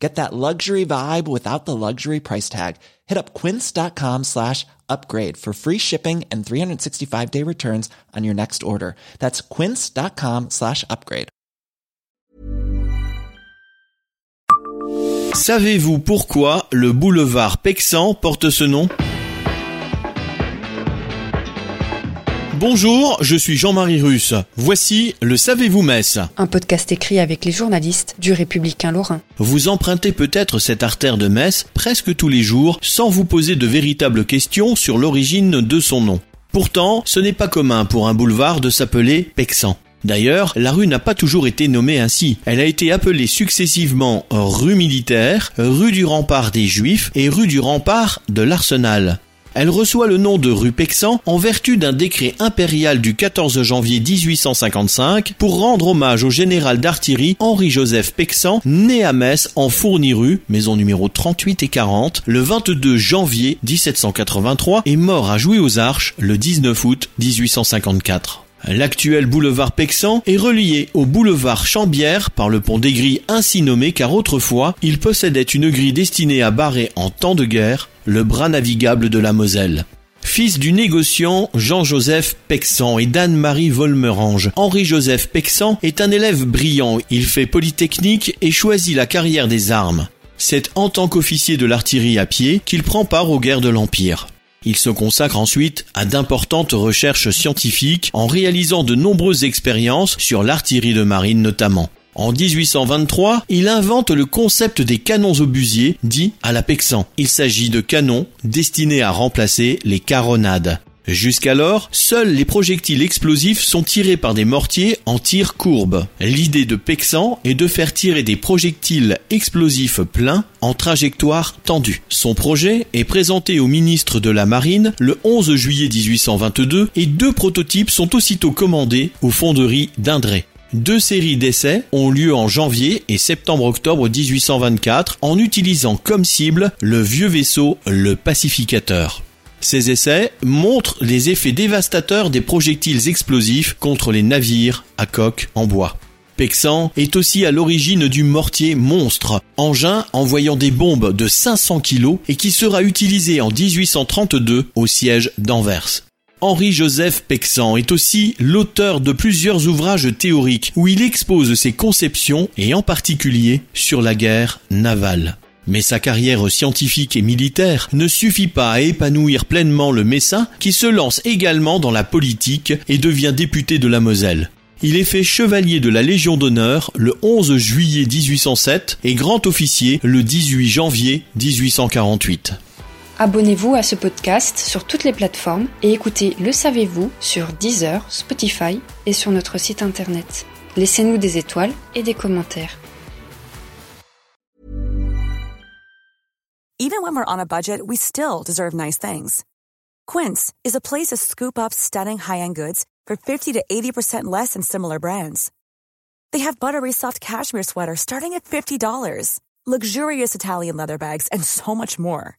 Get that luxury vibe without the luxury price tag. Hit up quince.com slash upgrade for free shipping and 365 day returns on your next order. That's quince.com slash upgrade. Savez-vous pourquoi le boulevard Pexan porte ce nom? Bonjour, je suis Jean-Marie Russe. Voici le Savez-vous Metz Un podcast écrit avec les journalistes du Républicain Lorrain. Vous empruntez peut-être cette artère de Metz presque tous les jours sans vous poser de véritables questions sur l'origine de son nom. Pourtant, ce n'est pas commun pour un boulevard de s'appeler Pexan. D'ailleurs, la rue n'a pas toujours été nommée ainsi. Elle a été appelée successivement rue militaire, rue du rempart des Juifs et rue du rempart de l'Arsenal. Elle reçoit le nom de rue Pexan en vertu d'un décret impérial du 14 janvier 1855 pour rendre hommage au général d'artillerie Henri-Joseph Pexan, né à Metz en Fourni-rue, maison numéro 38 et 40, le 22 janvier 1783 et mort à Jouy aux Arches le 19 août 1854. L'actuel boulevard Pexan est relié au boulevard Chambière par le pont des Grilles ainsi nommé car autrefois il possédait une grille destinée à barrer en temps de guerre le bras navigable de la Moselle. Fils du négociant Jean-Joseph Pexan et d'Anne-Marie Volmerange, Henri-Joseph Pexan est un élève brillant. Il fait polytechnique et choisit la carrière des armes. C'est en tant qu'officier de l'artillerie à pied qu'il prend part aux guerres de l'Empire. Il se consacre ensuite à d'importantes recherches scientifiques en réalisant de nombreuses expériences sur l'artillerie de marine notamment. En 1823, il invente le concept des canons obusiers, dit à la Pexan. Il s'agit de canons destinés à remplacer les caronades. Jusqu'alors, seuls les projectiles explosifs sont tirés par des mortiers en tir courbe. L'idée de Pexan est de faire tirer des projectiles explosifs pleins en trajectoire tendue. Son projet est présenté au ministre de la Marine le 11 juillet 1822 et deux prototypes sont aussitôt commandés aux fonderies d'Indray. Deux séries d'essais ont lieu en janvier et septembre-octobre 1824 en utilisant comme cible le vieux vaisseau le Pacificateur. Ces essais montrent les effets dévastateurs des projectiles explosifs contre les navires à coque en bois. Pexan est aussi à l'origine du mortier monstre, engin envoyant des bombes de 500 kg et qui sera utilisé en 1832 au siège d'Anvers. Henri-Joseph Pexan est aussi l'auteur de plusieurs ouvrages théoriques où il expose ses conceptions et en particulier sur la guerre navale. Mais sa carrière scientifique et militaire ne suffit pas à épanouir pleinement le Messin qui se lance également dans la politique et devient député de la Moselle. Il est fait chevalier de la Légion d'honneur le 11 juillet 1807 et grand officier le 18 janvier 1848. Abonnez-vous à ce podcast sur toutes les plateformes et écoutez Le Savez-vous sur Deezer, Spotify et sur notre site internet. Laissez-nous des étoiles et des commentaires. Even when we're on a budget, we still deserve nice things. Quince is a place to scoop up stunning high-end goods for 50 to 80% less than similar brands. They have buttery soft cashmere sweaters starting at $50, luxurious Italian leather bags, and so much more.